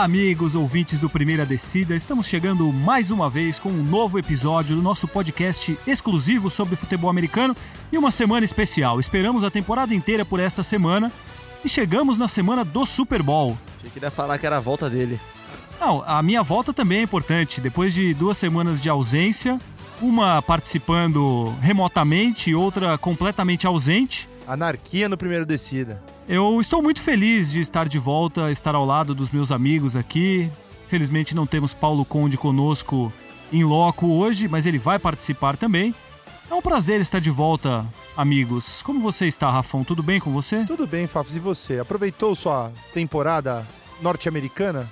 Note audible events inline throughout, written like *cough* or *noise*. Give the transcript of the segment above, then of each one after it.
Olá, amigos ouvintes do Primeira Descida. Estamos chegando mais uma vez com um novo episódio do nosso podcast exclusivo sobre futebol americano e uma semana especial. Esperamos a temporada inteira por esta semana e chegamos na semana do Super Bowl. Achei que ia falar que era a volta dele. Não, a minha volta também é importante. Depois de duas semanas de ausência, uma participando remotamente e outra completamente ausente. Anarquia no primeiro descida. Eu estou muito feliz de estar de volta, estar ao lado dos meus amigos aqui. Felizmente não temos Paulo Conde conosco em loco hoje, mas ele vai participar também. É um prazer estar de volta, amigos. Como você está, Rafão? Tudo bem com você? Tudo bem, Fafs, e você? Aproveitou sua temporada norte-americana?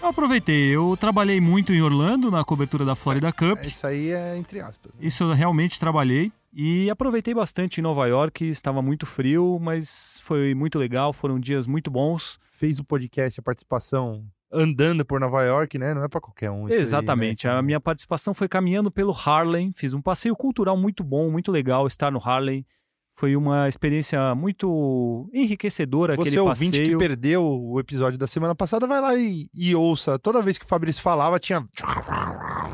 Eu aproveitei. Eu trabalhei muito em Orlando na cobertura da Florida Cup. Isso aí é entre aspas. Isso eu realmente trabalhei. E aproveitei bastante em Nova York. Estava muito frio, mas foi muito legal. Foram dias muito bons. Fez o podcast, a participação andando por Nova York, né? Não é para qualquer um. Exatamente. Aí, né? A minha participação foi caminhando pelo Harlem. Fiz um passeio cultural muito bom, muito legal estar no Harlem. Foi uma experiência muito enriquecedora Você aquele ouvinte passeio. que perdeu o episódio da semana passada, vai lá e, e ouça. Toda vez que o Fabrício falava, tinha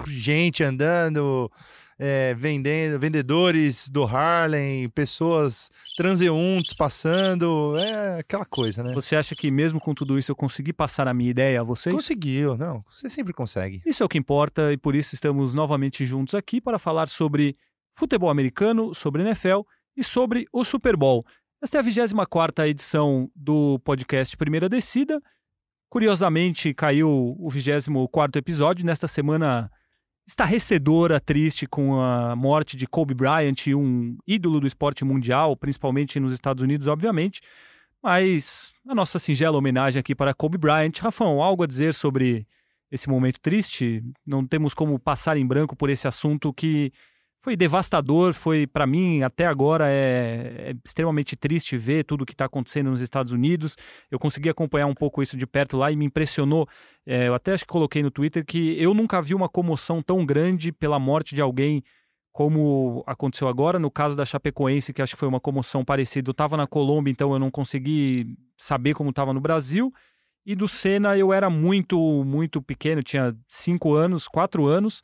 gente andando, é, vendendo, vendedores do Harlem, pessoas transeuntes passando, é aquela coisa, né? Você acha que mesmo com tudo isso eu consegui passar a minha ideia a vocês? Conseguiu, não, você sempre consegue. Isso é o que importa e por isso estamos novamente juntos aqui para falar sobre futebol americano, sobre NFL e sobre o Super Bowl. Esta é a 24ª edição do podcast Primeira Descida. Curiosamente, caiu o 24º episódio. Nesta semana estarrecedora, triste, com a morte de Kobe Bryant, um ídolo do esporte mundial, principalmente nos Estados Unidos, obviamente. Mas a nossa singela homenagem aqui para Kobe Bryant. Rafão, algo a dizer sobre esse momento triste? Não temos como passar em branco por esse assunto que foi devastador, foi para mim até agora é, é, extremamente triste ver tudo o que está acontecendo nos Estados Unidos. Eu consegui acompanhar um pouco isso de perto lá e me impressionou. É, eu até acho que coloquei no Twitter que eu nunca vi uma comoção tão grande pela morte de alguém como aconteceu agora. No caso da Chapecoense, que acho que foi uma comoção parecida, eu estava na Colômbia, então eu não consegui saber como estava no Brasil. E do Senna eu era muito, muito pequeno, tinha cinco anos, quatro anos.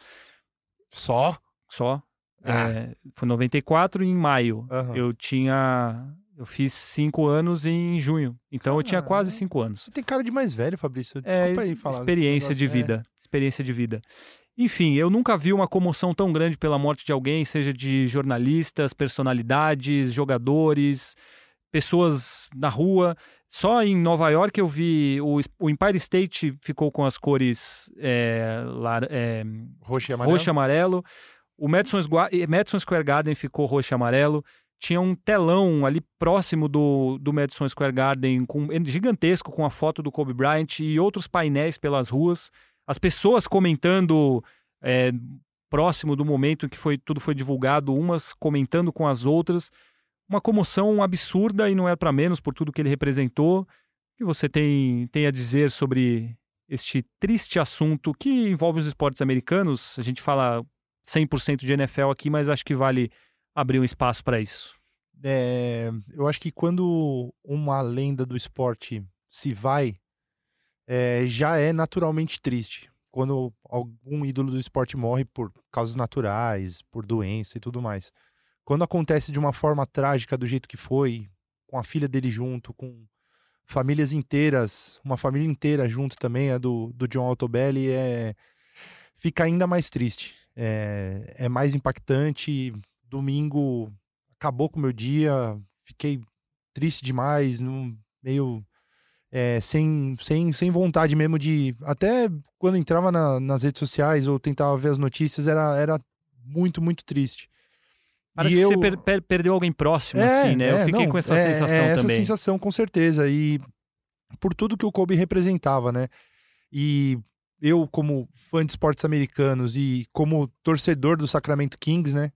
Só? Só. Ah. É, foi 94 em maio. Aham. Eu tinha. Eu fiz cinco anos em junho. Então eu tinha Caramba. quase cinco anos. Você tem cara de mais velho, Fabrício. É, Desculpa aí falar. experiência de vida. Experiência de vida. Enfim, eu nunca vi uma comoção tão grande pela morte de alguém, seja de jornalistas, personalidades, jogadores, pessoas na rua. Só em Nova York eu vi o, o Empire State ficou com as cores é, lar- é, É, roxo e amarelo. roxo e amarelo. O Madison, eh, Madison Square Garden ficou roxo e amarelo. Tinha um telão ali próximo do, do Madison Square Garden, com, gigantesco, com a foto do Kobe Bryant e outros painéis pelas ruas. As pessoas comentando eh, próximo do momento em que foi, tudo foi divulgado, umas comentando com as outras. Uma comoção absurda e não é para menos por tudo que ele representou. O que você tem, tem a dizer sobre este triste assunto que envolve os esportes americanos? A gente fala 100% de NFL aqui, mas acho que vale abrir um espaço para isso. É, eu acho que quando uma lenda do esporte se vai, é, já é naturalmente triste. Quando algum ídolo do esporte morre por causas naturais, por doença e tudo mais. Quando acontece de uma forma trágica do jeito que foi, com a filha dele junto, com famílias inteiras, uma família inteira junto também, a do, do John Altobelli, é, fica ainda mais triste. É, é mais impactante. Domingo acabou com o meu dia, fiquei triste demais, num- meio é, sem, sem, sem vontade mesmo de. Até quando entrava na- nas redes sociais ou tentava ver as notícias, era, era muito, muito triste. Parece E que eu- você per- per- perdeu alguém próximo, assim, né? Eu é, fiquei não, com essa é- sensação é essa também. sensação, com certeza. E por tudo que o Kobe representava, né? E eu, como fã de esportes americanos e como torcedor do Sacramento Kings, né?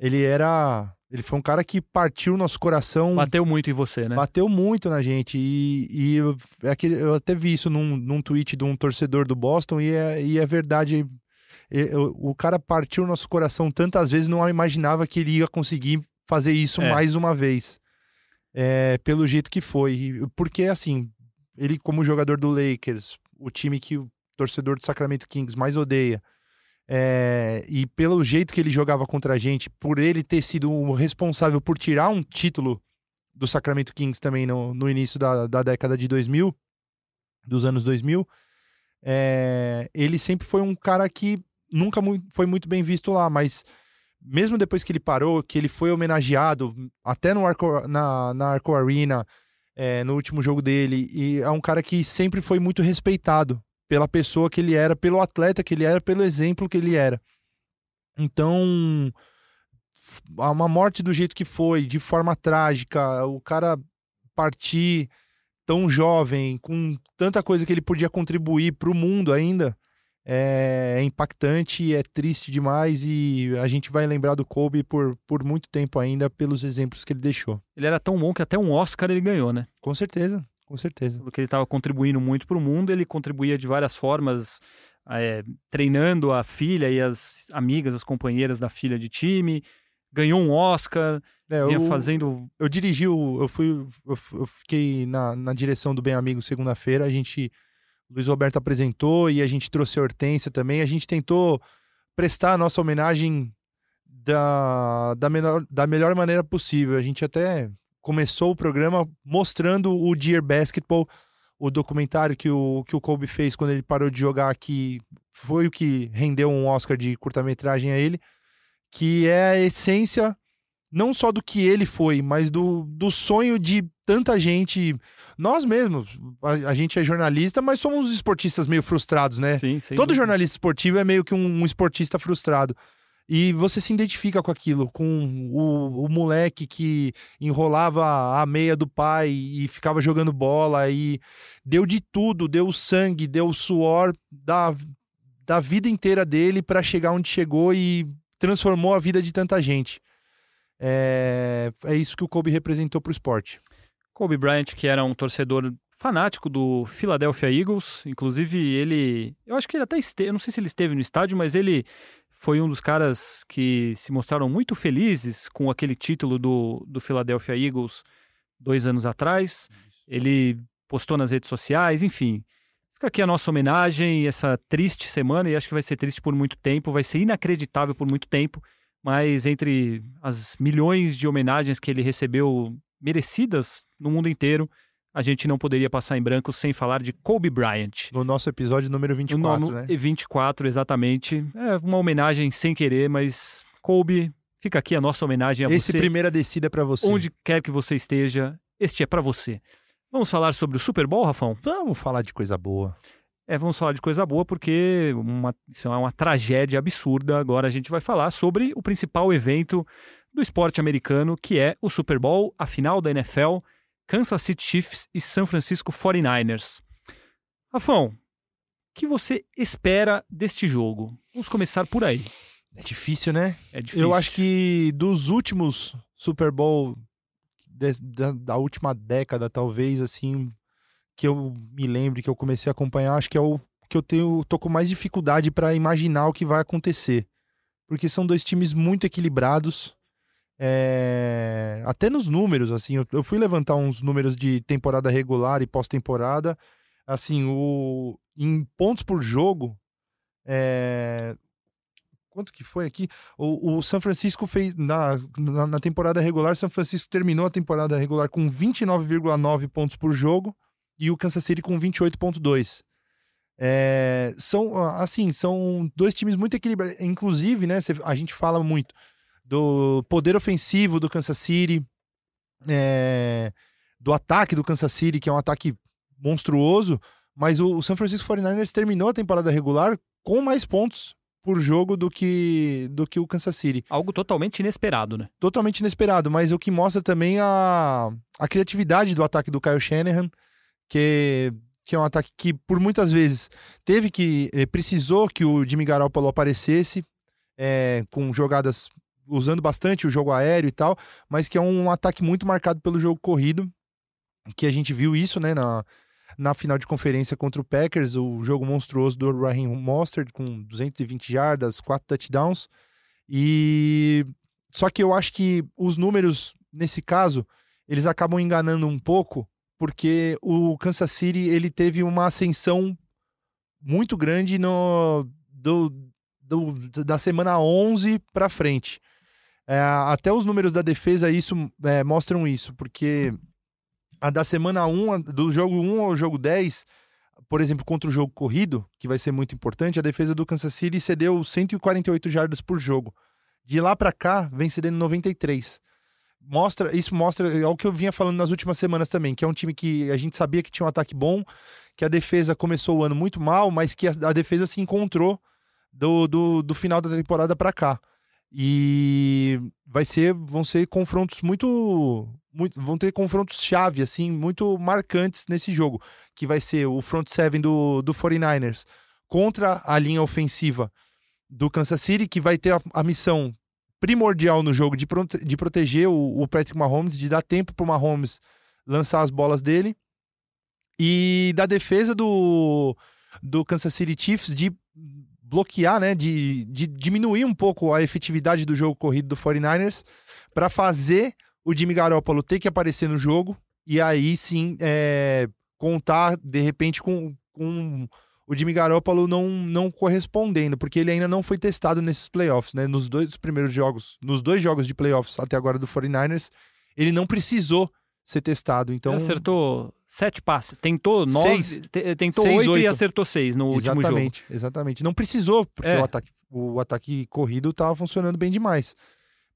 Ele era. Ele foi um cara que partiu nosso coração, Bateu muito em você, né? bateu muito na gente. E, e eu, é eu até vi isso num, num tweet de um torcedor do Boston, e é, e é verdade. Eu- o cara partiu nosso coração tantas vezes, não imaginava que ele ia conseguir fazer isso É. mais uma vez. É, pelo jeito que foi. Porque, assim, ele, como jogador do Lakers, o time que torcedor do Sacramento Kings mais odeia, é, e pelo jeito que ele jogava contra a gente, por ele ter sido o responsável por tirar um título do Sacramento Kings também no, no início da, da década de 2000, dos anos 2000, é, ele sempre foi um cara que nunca foi muito bem visto lá, mas mesmo depois que ele parou, que ele foi homenageado até no Arco, na, na Arco Arena, é, no último jogo dele, e é um cara que sempre foi muito respeitado pela pessoa que ele era, pelo atleta que ele era, pelo exemplo que ele era. Então, uma morte do jeito que foi, de forma trágica, o cara partir tão jovem, com tanta coisa que ele podia contribuir para o mundo ainda, é, é impactante, é triste demais e a gente vai lembrar do Kobe por, por muito tempo ainda pelos exemplos que ele deixou. Ele era tão bom que até um Oscar ele ganhou, né? Com certeza, com certeza. Porque ele estava contribuindo muito para o mundo, ele contribuía de várias formas, é, treinando a filha e as amigas, as companheiras da filha de time, ganhou um Oscar, é, eu, fazendo. Eu dirigi, o, eu fui, eu, eu fiquei na, na direção do Bem Amigo segunda-feira, a gente Luiz Roberto apresentou e a gente trouxe a Hortência também. A gente tentou prestar a nossa homenagem da, da, menor, da melhor maneira possível. A gente até começou o programa mostrando o Dear Basketball, o documentário que o, que o Kobe fez quando ele parou de jogar aqui. Foi o que rendeu um Oscar de curta-metragem a ele, que é a essência não só do que ele foi, mas do, do sonho de tanta gente. Nós mesmos, a, a, gente é jornalista, mas somos esportistas meio frustrados, né? Sim, sim. Todo jornalista esportivo é meio que um, um, esportista frustrado. E você se identifica com aquilo, com o, o moleque que enrolava a meia do pai e ficava jogando bola e deu de tudo, deu sangue, deu suor da, da vida inteira dele para chegar onde chegou e transformou a vida de tanta gente. É, é isso que o Kobe representou para o esporte. Kobe Bryant, que era um torcedor fanático do Philadelphia Eagles, inclusive ele, eu acho que ele até esteve, eu não sei se ele esteve no estádio, mas ele foi um dos caras que se mostraram muito felizes com aquele título do, do Philadelphia Eagles dois anos atrás. Ele postou nas redes sociais, enfim. Fica aqui a nossa homenagem, essa triste semana, e acho que vai ser triste por muito tempo, vai ser inacreditável por muito tempo mas entre as milhões de homenagens que ele recebeu merecidas no mundo inteiro, a gente não poderia passar em branco sem falar de Kobe Bryant. No nosso episódio número 24, no né? 24, exatamente. É uma homenagem sem querer, mas Kobe, fica aqui a nossa homenagem a Esse você. Esse primeira descida é para você. Onde quer que você esteja, este é para você. Vamos falar sobre o Super Bowl, Rafão? Vamos falar de coisa boa. É, vamos falar de coisa boa porque uma, isso é uma tragédia absurda. Agora a gente vai falar sobre o principal evento do esporte americano, que é o Super Bowl, a final da NFL, Kansas City Chiefs e San Francisco 49ers. Rafão, o que você espera deste jogo? Vamos começar por aí. É difícil, né? É difícil. Eu acho que dos últimos Super Bowl de, da, da última década, talvez, assim, que eu me lembre, que eu comecei a acompanhar, acho que é o que eu tenho, tô com mais dificuldade para imaginar o que vai acontecer. Porque são dois times muito equilibrados. É... Até nos números, assim, eu, fui levantar uns números de temporada regular e pós-temporada. Assim, o... em pontos por jogo, é... quanto que foi aqui? O, o São Francisco fez, na, na, na temporada regular, São Francisco terminou a temporada regular com 29,9 pontos por jogo e o Kansas City com 28,2. É, são, assim, são dois times muito equilibrados. Inclusive, né, a gente fala muito do poder ofensivo do Kansas City, é, do ataque do Kansas City, que é um ataque monstruoso, mas o, o San Francisco 49ers terminou a temporada regular com mais pontos por jogo do que do que o Kansas City. Algo totalmente inesperado, né? Totalmente inesperado, mas o que mostra também a, a criatividade do ataque do Kyle Shanahan, que, que é um ataque que por muitas vezes teve que eh, precisou que o Jimmy Garoppolo aparecesse é, com jogadas usando bastante o jogo aéreo e tal, mas que é um ataque muito marcado pelo jogo corrido, que a gente viu isso, né, na, na final de conferência contra o Packers, o jogo monstruoso do Raheem Mostert com 220 jardas, quatro touchdowns. E só que eu acho que os números nesse caso, eles acabam enganando um pouco, porque o Kansas City ele teve uma ascensão muito grande no, do, do da semana 11 para frente. É, até os números da defesa isso é, mostram isso, porque a da semana 1, do jogo 1 ao jogo 10, por exemplo, contra o jogo corrido, que vai ser muito importante, a defesa do Kansas City cedeu 148 jardas por jogo. De lá para cá, vem cedendo 93. Mostra, isso mostra é o que eu vinha falando nas últimas semanas também, que é um time que a gente sabia que tinha um ataque bom, que a defesa começou o ano muito mal, mas que a, a defesa se encontrou do, do, do final da temporada para cá. E vai ser, vão ser confrontos muito, muito, vão ter confrontos chave assim, muito marcantes nesse jogo, que vai ser o front seven do, do 49ers contra a linha ofensiva do Kansas City, que vai ter a, a missão primordial no jogo de, prote de proteger o, o Patrick Mahomes, de dar tempo para o Mahomes lançar as bolas dele. E da defesa do, do Kansas City Chiefs de bloquear, né, de, de diminuir um pouco a efetividade do jogo corrido do 49ers para fazer o Jimmy Garoppolo ter que aparecer no jogo e aí sim é, contar de repente com, com o Jimmy Garoppolo não, não correspondendo, porque ele ainda não foi testado nesses playoffs, né? Nos dois primeiros jogos, nos dois jogos de playoffs até agora do 49ers, ele não precisou ser testado. Então ele acertou sete passes, tentou nove, seis, tentou seis, oito, oito, e acertou seis no exatamente, último jogo. Exatamente, exatamente. Não precisou porque é. o ataque o ataque corrido estava funcionando bem demais.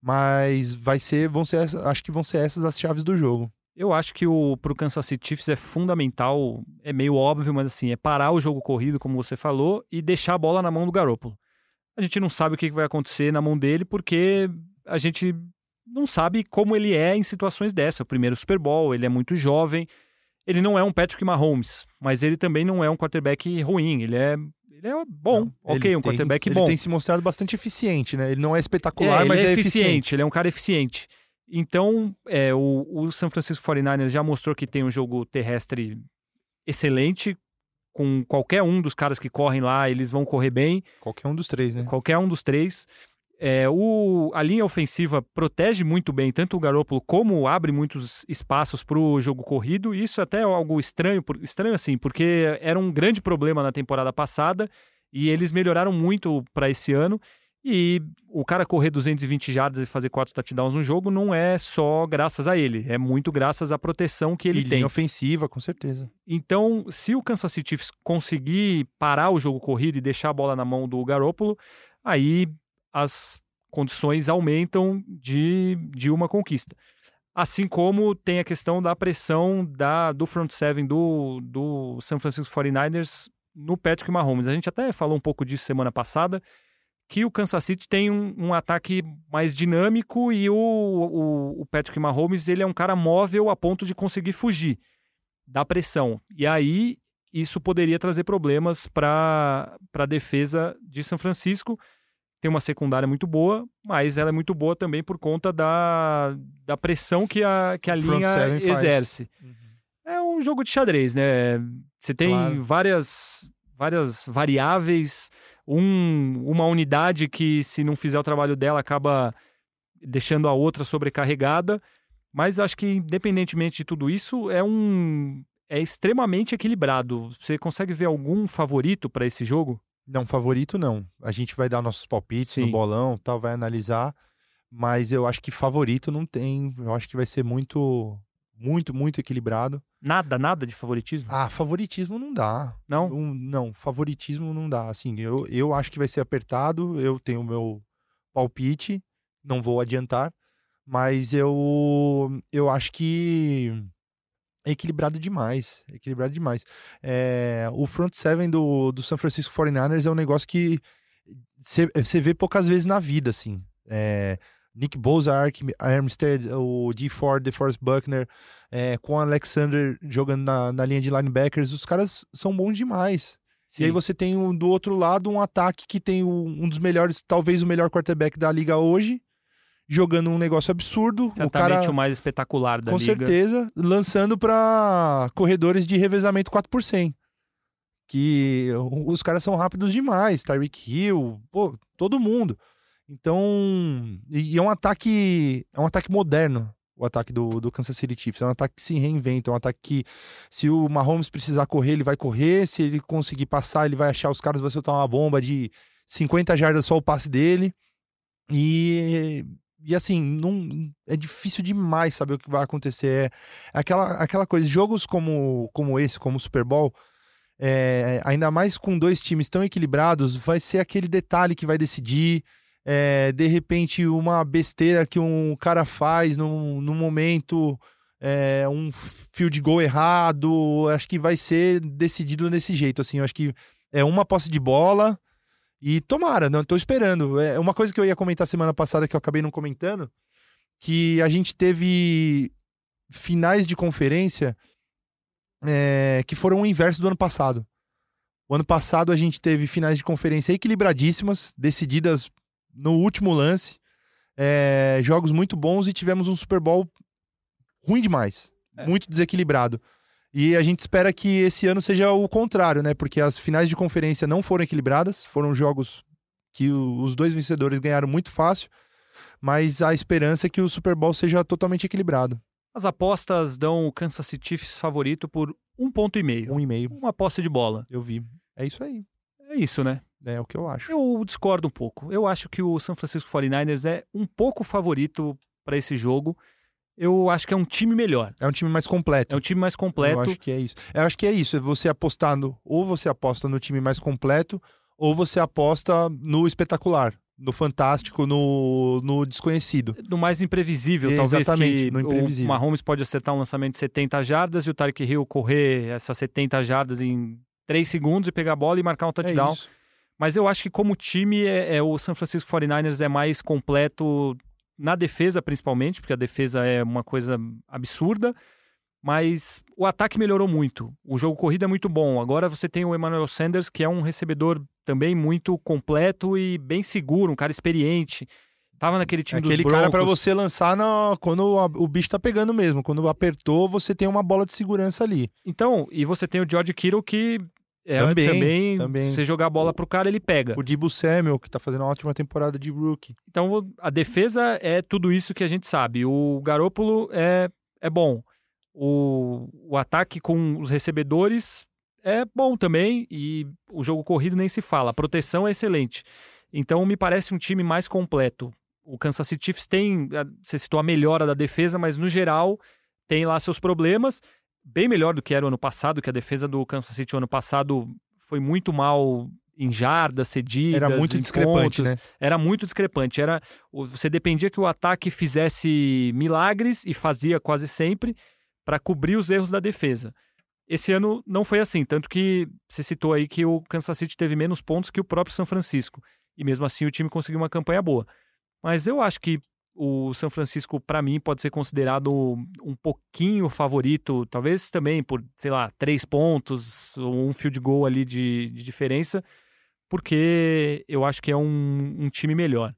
Mas vai ser, vão ser, acho que vão ser essas as chaves do jogo. Eu acho que o pro Kansas City Chiefs é fundamental, é meio óbvio, mas assim, é parar o jogo corrido, como você falou, e deixar a bola na mão do Garoppolo. A gente não sabe o que vai acontecer na mão dele, porque a gente não sabe como ele é em situações dessa. O primeiro Super Bowl, ele é muito jovem. Ele não é um Patrick Mahomes, mas ele também não é um quarterback ruim. Ele é, ele é bom, não, ok, um tem, quarterback ele bom. Ele tem se mostrado bastante eficiente, né? Ele não é espetacular, é, mas é, é eficiente, eficiente. Ele é um cara eficiente. Então, é, o, o San Francisco 49ers já mostrou que tem um jogo terrestre excelente. Com qualquer um dos caras que correm lá, eles vão correr bem. Qualquer um dos três, né? Qualquer um dos três. É, o, a linha ofensiva protege muito bem tanto o Garoppolo como abre muitos espaços para o jogo corrido. Isso até é algo estranho, por, estranho assim, porque era um grande problema na temporada passada e eles melhoraram muito para esse ano. E o cara correr 220 jardas e fazer quatro touchdowns no jogo não é só graças a ele, é muito graças à proteção que ele e tem. Linha ofensiva, com certeza. Então, se o Kansas City Chiefs conseguir parar o jogo corrido e deixar a bola na mão do Garoppolo, aí as condições aumentam de, de uma conquista. Assim como tem a questão da pressão da, do front seven do, do San Francisco 49ers no Patrick Mahomes. A gente até falou um pouco disso semana passada, que o Kansas City tem um, um ataque mais dinâmico e o, o, o, Patrick Mahomes ele é um cara móvel a ponto de conseguir fugir da pressão. E aí isso poderia trazer problemas para a defesa de São Francisco tem uma secundária muito boa, mas ela é muito boa também por conta da, da pressão que a, que a linha exerce. Uhum. É um jogo de xadrez, né? Você tem claro. várias, várias variáveis, um, uma unidade que, se não fizer o trabalho dela, acaba deixando a outra sobrecarregada. Mas acho que, independentemente de tudo isso, é um. É extremamente equilibrado. Você consegue ver algum favorito para esse jogo? Não, favorito não. A gente vai dar nossos palpites Sim. no bolão, tal, vai analisar, mas eu acho que favorito não tem. Eu acho que vai ser muito, muito, muito equilibrado. Nada, nada de favoritismo? Ah, favoritismo não dá. Não? Um, não, favoritismo não dá. Assim, eu, eu acho que vai ser apertado. Eu tenho o meu palpite, não vou adiantar, mas eu, eu acho que equilibrado demais. É equilibrado demais. É, o front seven do, do San Francisco 49ers é um negócio que você vê poucas vezes na vida, assim. É, Nick Bosa, Armstead, o D. Ford, DeForest Buckner, é, com o Alexander jogando na, na linha de linebackers, os caras são bons demais. Sim. E aí você tem um, do outro lado um ataque que tem um, um dos melhores, talvez o melhor quarterback da liga hoje, jogando um negócio absurdo. Certamente o, cara, o mais espetacular da com liga. Com certeza, lançando para corredores de revezamento 4 por 100. Que os caras são rápidos demais. Tyreek Hill, pô, todo mundo. Então, e é um ataque, é um ataque moderno. o ataque do, do Kansas City Chiefs. É um ataque que se reinventa, é um ataque que, se o Mahomes precisar correr, ele vai correr. Se ele conseguir passar, ele vai achar os caras, vai soltar uma bomba de 50 jardas só o passe dele. E, e assim, não, é difícil demais saber o que vai acontecer. É aquela, aquela coisa, jogos como, como esse, como o Super Bowl, é, ainda mais com dois times tão equilibrados, vai ser aquele detalhe que vai decidir. É, de repente, uma besteira que um cara faz num, num momento, é, um field goal errado, acho que vai ser decidido desse jeito. Assim, acho que é uma posse de bola e tomara, não estou esperando. É uma coisa que eu ia comentar semana passada que eu acabei não comentando, que a gente teve finais de conferência é, que foram o inverso do ano passado. O ano passado a gente teve finais de conferência equilibradíssimas, decididas no último lance, é, jogos muito bons e tivemos um Super Bowl ruim demais, é. muito desequilibrado. E a gente espera que esse ano seja o contrário, né? Porque as finais de conferência não foram equilibradas, foram jogos que os dois vencedores ganharam muito fácil, mas a esperança é que o Super Bowl seja totalmente equilibrado. As apostas dão o Kansas City Chiefs favorito por um ponto e meio. Um e meio. Uma aposta de bola. Eu vi. É isso aí. É isso, né? É o que eu acho. Eu discordo um pouco. Eu acho que o San Francisco 49ers é um pouco favorito para esse jogo. Eu acho que é um time melhor. É um time mais completo. É um time mais completo. Eu acho que é isso. Eu acho que é isso. É você apostar no. Ou você aposta no time mais completo, ou você aposta no espetacular no fantástico, no, no desconhecido. No mais imprevisível, talvez que no imprevisível. o Mahomes pode acertar um lançamento de 70 jardas e o Tarek Hill correr essas 70 jardas em 3 segundos e pegar a bola e marcar um touchdown. É Mas eu acho que como time, é, é, o San Francisco 49ers é mais completo na defesa, principalmente, porque a defesa é uma coisa absurda. Mas o ataque melhorou muito. O jogo corrido é muito bom. Agora você tem o Emmanuel Sanders, que é um recebedor também muito completo e bem seguro, um cara experiente. Tava naquele time Aquele dos Broncos. cara para você lançar na, quando o bicho tá pegando mesmo. Quando apertou, você tem uma bola de segurança ali. Então, e você tem o George Kittle que é, também, também, também. você jogar a bola pro cara, ele pega. O Dibu Samuel, que tá fazendo uma ótima temporada de rookie. Então, a defesa é tudo isso que a gente sabe. O Garópolo é, é bom. O, o ataque com os recebedores é bom também e o jogo corrido nem se fala. A proteção é excelente. Então me parece um time mais completo. O Kansas City Chiefs tem, você citou a melhora da defesa, mas no geral tem lá seus problemas. Bem melhor do que era o ano passado, que a defesa do Kansas City o ano passado foi muito mal em jardas, cedidas, era muito discrepante, pontos. né? Era muito discrepante. Era você dependia que o ataque fizesse milagres e fazia quase sempre para cobrir os erros da defesa. Esse ano não foi assim, tanto que você citou aí que o Kansas City teve menos pontos que o próprio São Francisco. E mesmo assim o time conseguiu uma campanha boa. Mas eu acho que o São Francisco, para mim, pode ser considerado um pouquinho favorito, talvez também por, sei lá, três pontos ou um field goal ali de, de diferença, porque eu acho que é um, um time melhor.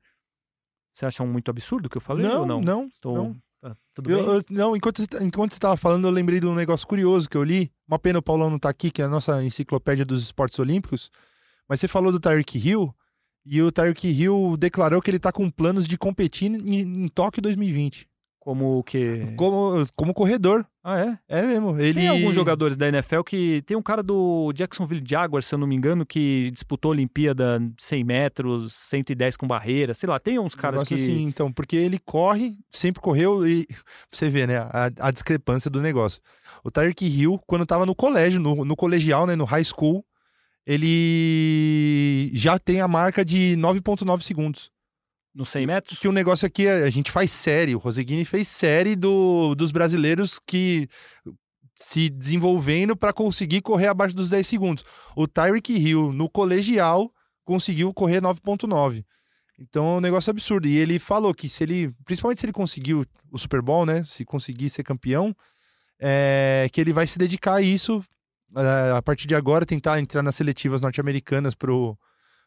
Você acha muito absurdo o que eu falei? Não, ou não. Não, Estou... não. Tá, tudo eu, bem? Eu, não, enquanto, enquanto você estava falando, eu lembrei de um negócio curioso que eu li. Uma pena o Paulão não tá aqui, que é a nossa enciclopédia dos esportes olímpicos. Mas você falou do Tyreek Hill, e o Tyreek Hill declarou que ele tá com planos de competir em, em Tóquio 2020. Como o que? Como, como corredor. Ah, é? É mesmo. Ele... Tem alguns jogadores da NFL que. Tem um cara do Jacksonville Jaguars, se eu não me engano, que disputou a Olimpíada 100 metros, 110 com barreira, sei lá. Tem uns caras que. assim, então, porque ele corre, sempre correu e. *laughs* Você vê, né? A, a discrepância do negócio. O Tyreek Hill, quando tava no colégio, no, no colegial, né? No high school, ele já tem a marca de 9,9 segundos. Nos 100 metros? Que o negócio aqui, é, a gente faz série. O Roseguini fez série do, dos brasileiros que se desenvolvendo para conseguir correr abaixo dos 10 segundos. O Tyreek Hill, no colegial, conseguiu correr 9.9. Então é um negócio absurdo. E ele falou que se ele, principalmente se ele conseguiu o Super Bowl, né? Se conseguir ser campeão, é, que ele vai se dedicar a isso a partir de agora, tentar entrar nas seletivas norte-americanas pro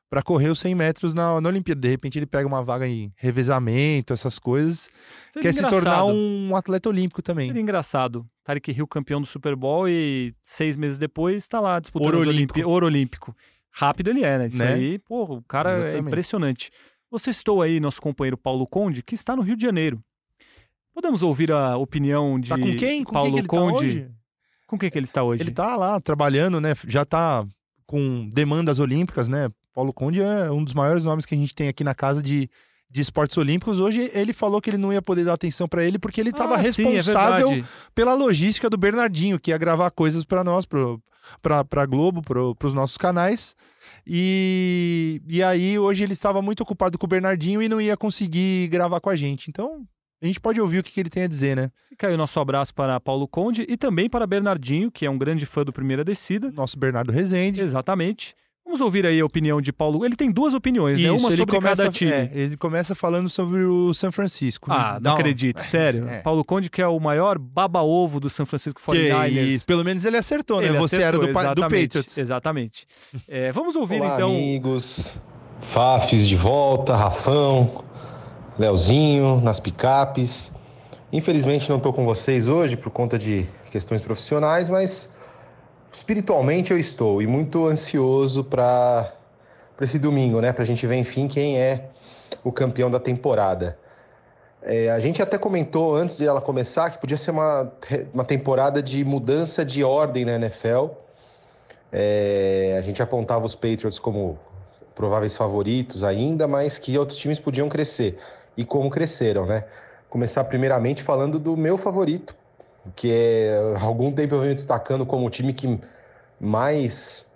para correr os 100 metros na, na Olimpíada. De repente ele pega uma vaga em revezamento, essas coisas. Seria quer engraçado. se tornar um atleta olímpico também. Seria engraçado. Tarek Hill campeão do Super Bowl e seis meses depois está lá disputando Ouro olímpico. Ouro olímpico. Rápido ele é, né? Isso né? aí, pô, o cara é Exatamente. é impressionante. Você citou aí nosso companheiro Paulo Conde, que está no Rio de Janeiro. Podemos ouvir a opinião de Tá com quem? Com Paulo quem que ele Conde? tá hoje? Com quem que ele está hoje? Ele tá lá trabalhando, né? Já tá com demandas olímpicas, né? Paulo Conde é um dos maiores nomes que a gente tem aqui na casa de, de esportes olímpicos. Hoje ele falou que ele não ia poder dar atenção pra ele porque ele estava Ah, sim, é responsável pela logística do Bernardinho, que ia gravar coisas pra nós, pra Globo, pro, pros nossos canais. E, e aí hoje ele estava muito ocupado com o Bernardinho e não ia conseguir gravar com a gente. Então a gente pode ouvir o que, que ele tem a dizer, né? Fica aí o nosso abraço para Paulo Conde e também para Bernardinho, que é um grande fã do Primeira Descida. Nosso Bernardo Rezende. Exatamente. Vamos ouvir aí a opinião de Paulo. Ele tem duas opiniões, né? Uma ele sobre começa, cada time. é, ele começa falando sobre o San Francisco. Ah, não uma- acredito, *laughs* sério. é. Paulo Conde, que é o maior baba-ovo do San Francisco Que 49ers. isso, pelo menos ele acertou, né? Ele Você acertou, era do, do exatamente, Patriots. Exatamente. É, vamos ouvir Olá, então. amigos. Fafs de volta, Rafão, Leozinho nas picapes. Infelizmente não estou com vocês hoje por conta de questões profissionais, mas espiritualmente eu estou e muito ansioso para esse domingo, né? Para a gente ver enfim quem é o campeão da temporada. É, a gente até comentou antes de ela começar que podia ser uma, uma temporada de mudança de ordem na NFL. É, a gente apontava os Patriots como prováveis favoritos ainda, mas que outros times podiam crescer. E como cresceram, né? Começar primeiramente falando do meu favorito, que é algum tempo eu venho destacando como o time que mais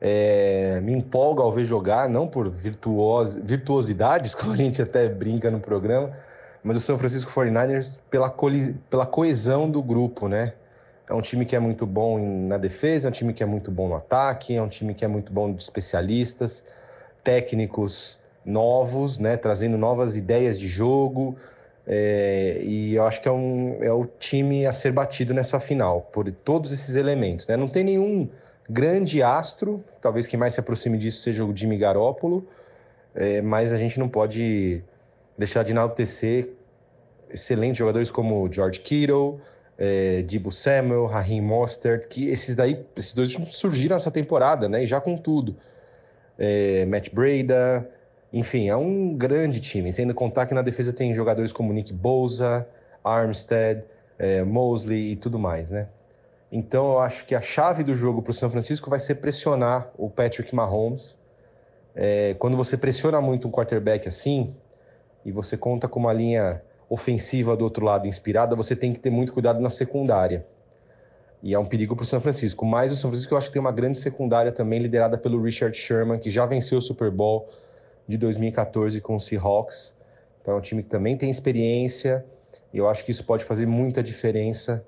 é, me empolga ao ver jogar, não por virtuos, virtuosidades, *laughs* como a gente até brinca no programa, mas o São Francisco 49ers pela, pela coesão do grupo, né? É um time que é muito bom na defesa, é um time que é muito bom no ataque, é um time que é muito bom de especialistas, técnicos novos, né? Trazendo novas ideias de jogo. é, e eu acho que é, um, é o time a ser batido nessa final, por todos esses elementos, né? Não tem nenhum grande astro, talvez quem mais se aproxime disso seja o Jimmy Garoppolo, é, mas a gente não pode deixar de enaltecer excelentes jogadores como George Kittle, é, Debo Samuel, Raheem Mostert, que esses daí, esses dois surgiram essa temporada, né? E já com tudo. É, Matt Breda, enfim, é um grande time. Sem contar que na defesa tem jogadores como Nick Bosa, Armstead, é, Mosley e tudo mais, né? Então eu acho que a chave do jogo para o São Francisco vai ser pressionar o Patrick Mahomes. É, quando você pressiona muito um quarterback assim, e você conta com uma linha ofensiva do outro lado inspirada, você tem que ter muito cuidado na secundária. E é um perigo para o São Francisco. Mas o São Francisco eu acho que tem uma grande secundária também, liderada pelo Richard Sherman, que já venceu o Super Bowl de 2014 com o Seahawks. Então é um time que também tem experiência. E eu acho que isso pode fazer muita diferença.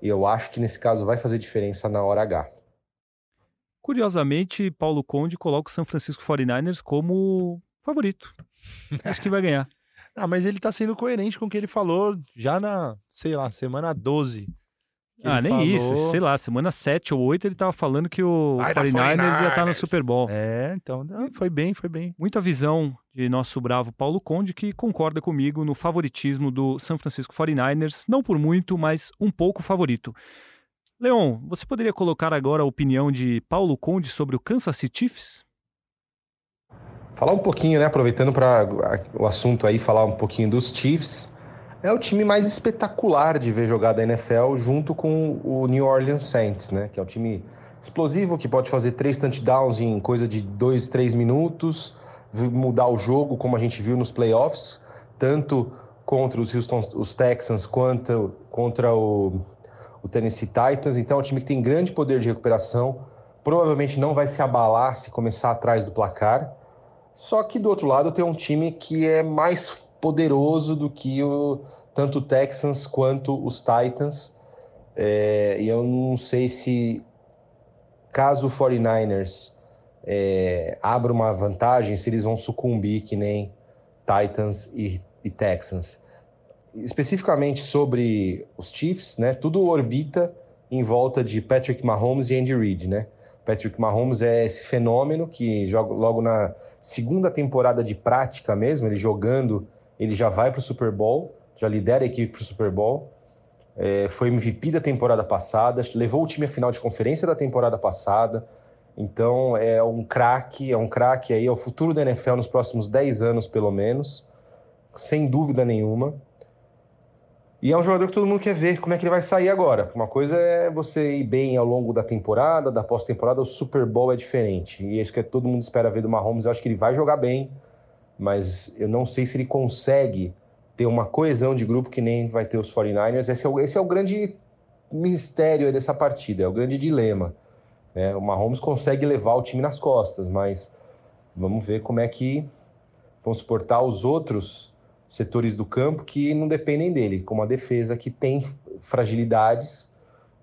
E eu acho que nesse caso vai fazer diferença na hora H. Curiosamente, Paulo Conde coloca o San Francisco 49ers como favorito. Acho que vai ganhar. *laughs* Ah, mas ele tá sendo coerente com o que ele falou já na, sei lá, semana 12. Ah, ele nem falou- isso. Sei lá, semana 7 ou 8 ele tava falando que o Vai dar 49ers ia estar no 49ers. Super Bowl. É, então, foi bem, foi bem. Muita visão de nosso bravo Paulo Conde, que concorda comigo no favoritismo do San Francisco 49ers, não por muito, mas um pouco favorito. Leon, você poderia colocar agora a opinião de Paulo Conde sobre o Kansas City Chiefs? Falar um pouquinho, né? Aproveitando para o assunto aí, falar um pouquinho dos Chiefs. É o time mais espetacular de ver jogar da NFL, junto com o New Orleans Saints, né? Que é um time explosivo, que pode fazer três touchdowns em coisa de dois, três minutos, mudar o jogo, como a gente viu nos playoffs, tanto contra os Houston, os Texans, quanto contra o, o Tennessee Titans. Então é um time que tem grande poder de recuperação. Provavelmente não vai se abalar se começar atrás do placar. Só que do outro lado tem um time que é mais poderoso do que o, tanto o Texans quanto os Titans. É, e eu não sei se, caso o 49ers é, abra uma vantagem, se eles vão sucumbir que nem Titans e, e Texans. Especificamente sobre os Chiefs, né, tudo orbita em volta de Patrick Mahomes e Andy Reid, né? Patrick Mahomes é esse fenômeno que joga logo na segunda temporada de prática mesmo, ele jogando, ele já vai para o Super Bowl, já lidera a equipe para o Super Bowl. É, foi MVP da temporada passada, levou o time à final de conferência da temporada passada. Então é um craque, é um craque aí, é o futuro da NFL nos próximos 10 anos, pelo menos, sem dúvida nenhuma. E é um jogador que todo mundo quer ver como é que ele vai sair agora. Uma coisa é você ir bem ao longo da temporada, da pós-temporada, o Super Bowl é diferente. E é isso que todo mundo espera ver do Mahomes. Eu acho que ele vai jogar bem, mas eu não sei se ele consegue ter uma coesão de grupo que nem vai ter os 49ers. Esse é o, esse é o grande mistério dessa partida, é o grande dilema. Né? O Mahomes consegue levar o time nas costas, mas vamos ver como é que vão suportar os outros setores do campo que não dependem dele, como a defesa que tem fragilidades,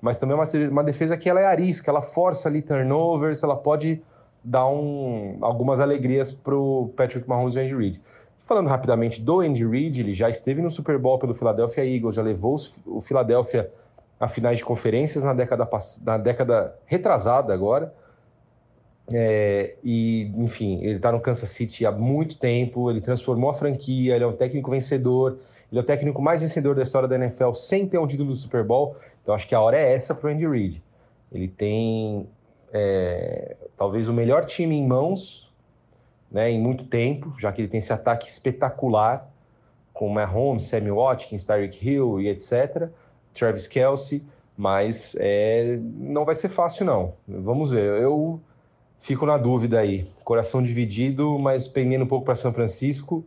mas também uma, uma defesa que ela é arisca, ela força ali turnovers, ela pode dar um, algumas alegrias para o Patrick Mahomes e o Andy Reid. Falando rapidamente do Andy Reid, ele já esteve no Super Bowl pelo Philadelphia Eagles, já levou o Philadelphia a finais de conferências na década, na década retrasada agora. É, e, enfim, ele está no Kansas City há muito tempo, ele transformou a franquia, ele é um técnico vencedor, ele é o técnico mais vencedor da história da NFL sem ter um título do Super Bowl. Então, acho que a hora é essa para o Andy Reid. Ele tem é, talvez o melhor time em mãos né, em muito tempo, já que ele tem esse ataque espetacular com Mahomes, Sammy Watkins, Tyreek Hill e etc. Travis Kelsey, mas é, não vai ser fácil não. Vamos ver. Eu fico na dúvida aí. Coração dividido, mas pendendo um pouco para São Francisco,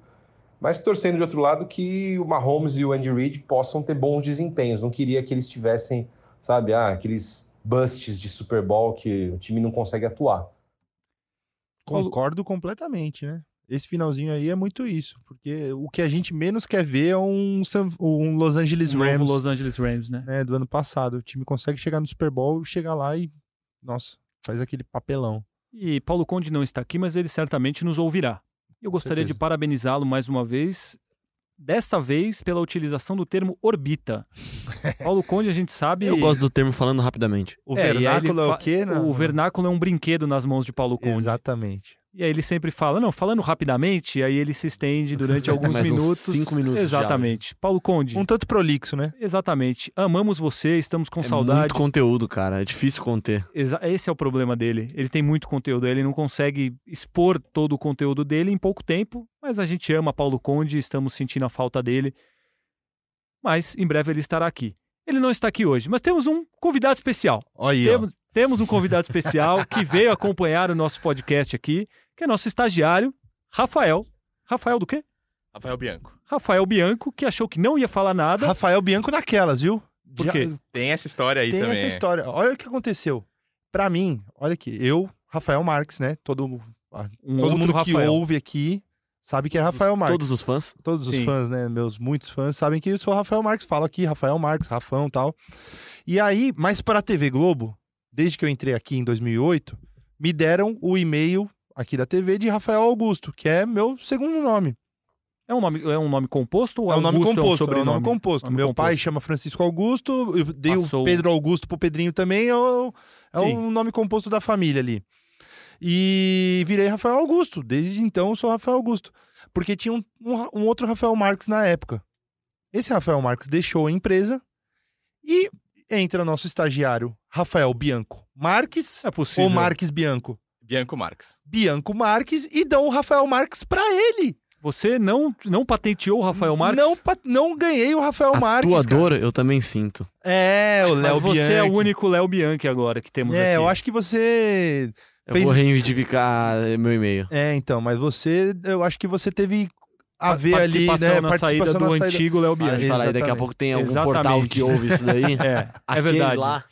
mas torcendo de outro lado que o Mahomes e o Andy Reid possam ter bons desempenhos. Não queria que eles tivessem, sabe, ah, aqueles busts de Super Bowl que o time não consegue atuar. Concordo completamente, né? Esse finalzinho aí é muito isso, porque o que a gente menos quer ver é um, um Los Angeles um Rams. Los Angeles Rams, né? né? Do ano passado. O time consegue chegar no Super Bowl, chegar lá e, nossa, faz aquele papelão. E Paulo Conde não está aqui, mas ele certamente nos ouvirá. Eu gostaria de parabenizá-lo mais uma vez, desta vez pela utilização do termo orbita. *laughs* Paulo Conde, a gente sabe. Eu gosto do termo falando rapidamente. O é, vernáculo é o quê? Não? O vernáculo é um brinquedo nas mãos de Paulo Conde. Exatamente. E aí ele sempre fala, não, falando rapidamente, aí ele se estende durante *laughs* alguns Mais minutos. cinco minutos. Exatamente. Paulo Conde. Um tanto prolixo, né? Exatamente. Amamos você, estamos com é saudade. Muito conteúdo, cara. É difícil conter. Exa Esse é o problema dele. Ele tem muito conteúdo, ele não consegue expor todo o conteúdo dele em pouco tempo, mas a gente ama Paulo Conde, estamos sentindo a falta dele. Mas em breve ele estará aqui. Ele não está aqui hoje, mas temos um convidado especial. Olha temos, temos um convidado especial que veio acompanhar o nosso podcast aqui que é nosso estagiário, Rafael. Rafael do quê? Rafael Bianco. Rafael Bianco, que achou que não ia falar nada. Rafael Bianco naquelas, viu? Por quê? Tem essa história aí Tem também. essa história. Olha o que aconteceu. Pra mim, olha aqui, eu, Rafael Marques, né? Todo, um todo mundo Rafael. que ouve aqui sabe que é Rafael Marques. Todos os fãs? Todos Sim. os fãs, né? Meus muitos fãs sabem que eu sou Rafael Marques. Falo aqui, Rafael Marques, Rafão e tal. E aí, mas para a TV Globo, desde que eu entrei aqui em 2008, me deram o e-mail aqui da TV de Rafael Augusto, que é meu segundo nome. É um nome, é um nome composto ou é um nome Augusto composto, é um é um sobrenome? nome composto. Nome meu composto. pai chama Francisco Augusto, eu dei Passou- o Pedro Augusto pro Pedrinho também, é, o- é um nome composto da família ali. E virei Rafael Augusto, desde então eu sou Rafael Augusto. Porque tinha um, um, um outro Rafael Marques na época. Esse Rafael Marques deixou a empresa e entra nosso estagiário Rafael Bianco Marques É ou Marques Bianco? Bianco Marques. Bianco Marques e dão o Rafael Marques pra ele. Você não, não patenteou o Rafael Marques? Não, não ganhei o Rafael Marques. cara. Atuador, eu também sinto. É, o Mas Léo você Bianchi. é o único Léo Bianchi agora que temos É, aqui. eu acho que você. Eu Fez- vou reivindicar meu e-mail. É, então, mas você. Eu acho que você teve a ver ali, né? na saída do na saída- antigo Léo Ah, Bianchi. fala aí, daqui a pouco tem algum Exatamente. portal que ouve isso daí. *laughs* É, é verdade. lá.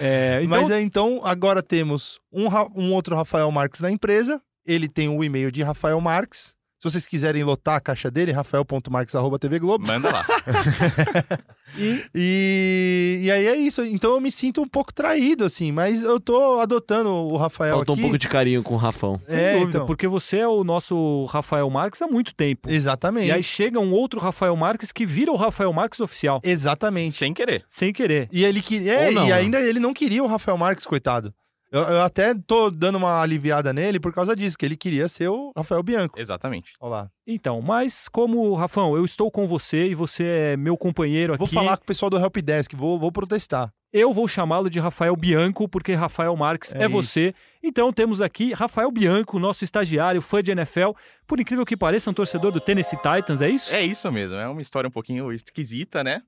É, então, Mas é, então, agora temos um, um outro Rafael Marques na empresa. Ele tem o e-mail de Rafael Marques. Se vocês quiserem lotar a caixa dele, rafael.marques.tv Globo. Manda lá. *laughs* e- E, e aí é isso. Então eu me sinto um pouco traído, assim. Mas eu tô adotando o Rafael Faltou aqui. um pouco de carinho com o Rafão. sem É, dúvida, então. porque você é o nosso Rafael Marques há muito tempo. Exatamente. E aí chega um outro Rafael Marques que vira o Rafael Marques oficial, Exatamente. Sem querer. sem querer. E ele queria. é, e né? ainda ele não queria o Rafael Marques, coitado. Eu, eu até tô dando uma aliviada nele por causa disso, que ele queria ser o Rafael Bianco. Exatamente. Olha lá. Então, mas como, Rafão, eu estou com você e você é meu companheiro Vou aqui, falar com o pessoal do Helpdesk, vou, vou protestar. eu vou chamá-lo de Rafael Bianco, porque Rafael Marques é, É você. Então temos aqui Rafael Bianco, nosso estagiário, fã de NFL. Por incrível que pareça, um torcedor do Tennessee Titans, é isso? É isso mesmo. É uma história um pouquinho esquisita, né?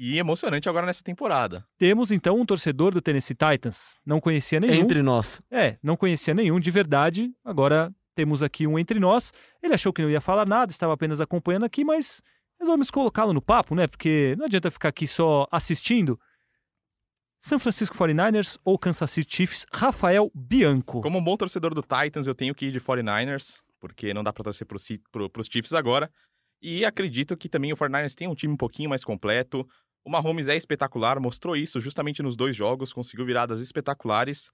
E emocionante agora nessa temporada. Temos então um torcedor do Tennessee Titans. Não conhecia nenhum. Entre nós. É, não conhecia nenhum de verdade. Agora temos aqui um entre nós. Ele achou que não ia falar nada, estava apenas acompanhando aqui, mas resolvemos colocá-lo no papo, né? Porque não adianta ficar aqui só assistindo. São Francisco 49ers ou Kansas City Chiefs, Rafael Bianco. Como um bom torcedor do Titans, eu tenho que ir de 49ers, porque não dá pra torcer pro, pros Chiefs agora. E acredito que também o 49ers tem um time um pouquinho mais completo. O Mahomes é espetacular, mostrou isso justamente nos dois jogos, conseguiu viradas espetaculares.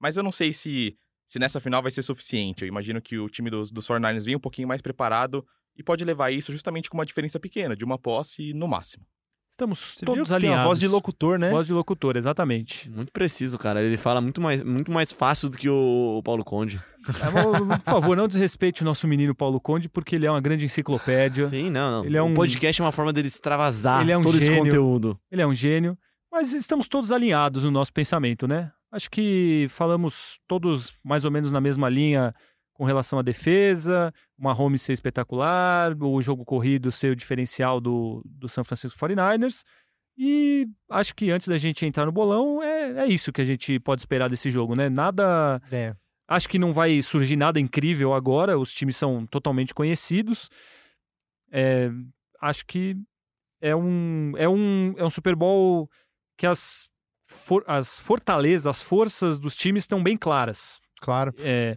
Mas eu não sei se, se nessa final vai ser suficiente. Eu imagino que o time dos, dos 49ers vem um pouquinho mais preparado e pode levar isso justamente com uma diferença pequena, de uma posse no máximo. Estamos Você viu todos que tem alinhados. a voz de locutor, né? Voz de locutor, exatamente. Muito preciso, cara. Ele fala muito mais, muito mais fácil do que o, Paulo Conde. É, Por favor, não desrespeite o nosso menino Paulo Conde, porque ele é uma grande enciclopédia. Sim, não, não. Ele é um- O podcast é uma forma dele extravasar Ele é um todo esse gênio. conteúdo. Ele é um gênio. Mas estamos todos alinhados no nosso pensamento, né? Acho que falamos todos mais ou menos na mesma linha com relação à defesa, o Mahomes ser espetacular, o jogo corrido ser o diferencial do, do San Francisco 49ers. E acho que antes da gente entrar no bolão, é, é isso que a gente pode esperar desse jogo, né? Nada. É. Acho que não vai surgir nada incrível agora, os times são totalmente conhecidos. É, acho que é um, é um, é um Super Bowl que as, for- as fortalezas, as forças dos times estão bem claras. Claro. É,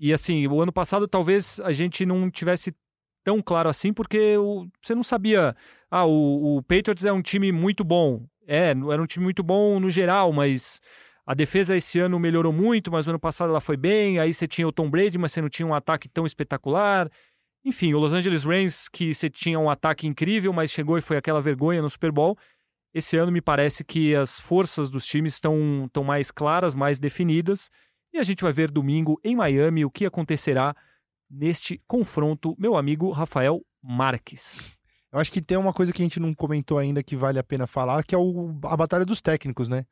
e assim, o ano passado talvez a gente não tivesse tão claro assim, porque o- você não sabia. Ah, o, o Patriots é um time muito bom. É, era um time muito bom no geral, mas a defesa esse ano melhorou muito, mas no ano passado ela foi bem. Aí você tinha o Tom Brady, mas você não tinha um ataque tão espetacular. Enfim, o Los Angeles Rams, que você tinha um ataque incrível, mas chegou e foi aquela vergonha no Super Bowl. Esse ano me parece que as forças dos times estão, estão mais claras, mais definidas. E a gente vai ver domingo em Miami o que acontecerá neste confronto, meu amigo Rafael Marques. Eu acho que tem uma coisa que a gente não comentou ainda que vale a pena falar, que é o- a batalha dos técnicos, né?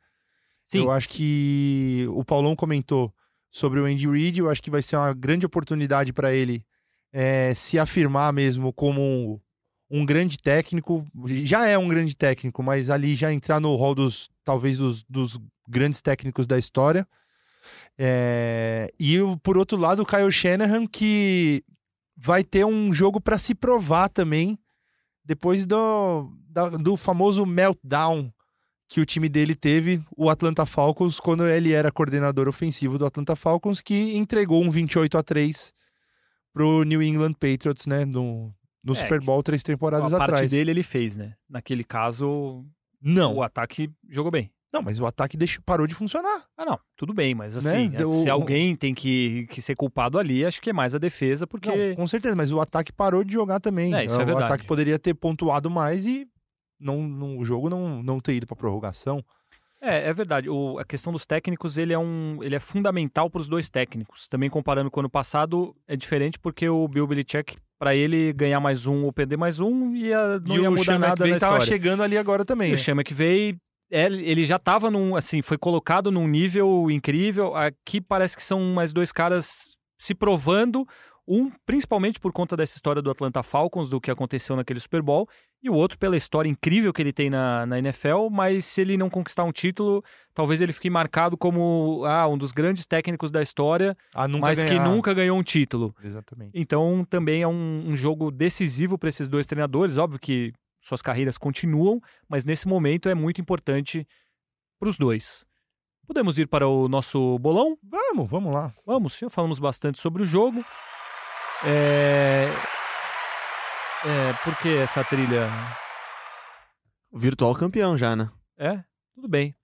Sim, Eu acho que o Paulão comentou sobre o Andy Reid, eu acho que vai ser uma grande oportunidade para ele é, se afirmar mesmo como um, um grande técnico. Já é um grande técnico, mas ali já entrar no rol dos, talvez, dos, dos grandes técnicos da história. É, e por outro lado, o Kyle Shanahan, que vai ter um jogo para se provar também, depois do, da- do famoso meltdown que o time dele teve, o Atlanta Falcons, quando ele era coordenador ofensivo do Atlanta Falcons, que entregou um 28 a 3 pro New England Patriots, né, no, no É, Super Bowl três temporadas a parte atrás. dele ele fez, né? Naquele caso, Não, o ataque jogou bem. Não, mas o ataque deixou, parou de funcionar. Ah, não, tudo bem, mas assim, Deu- se alguém tem que, que ser culpado ali, acho que é mais a defesa, porque. Não, com certeza, mas o ataque parou de jogar também. É, isso é o verdade. ataque poderia ter pontuado mais e não, não- o jogo não, não ter ido para prorrogação. É, é verdade. O- a questão dos técnicos, ele é um, ele é fundamental para os dois técnicos. Também comparando com o ano passado, é diferente porque o Bill Belichick, para ele ganhar mais um ou perder mais um, ia, não e ia o mudar nada na tava história. chegando ali agora também. E né? o Chama que veio, é, ele já estava num, assim, foi colocado num nível incrível. Aqui parece que são mais dois caras se provando, um principalmente por conta dessa história do Atlanta Falcons, do que aconteceu naquele Super Bowl, e o outro pela história incrível que ele tem na, na NFL, mas se ele não conquistar um título, talvez ele fique marcado como ah, um dos grandes técnicos da história, Ah, mas que ganhar. nunca ganhou um título. Exatamente. Então também é um, um jogo decisivo para esses dois treinadores. Óbvio que suas carreiras continuam, mas nesse momento é muito importante para os dois. Podemos ir para o nosso bolão? Vamos, vamos lá. Vamos, já falamos bastante sobre o jogo. É... É, por que essa trilha? Virtual campeão já, né? É, tudo bem.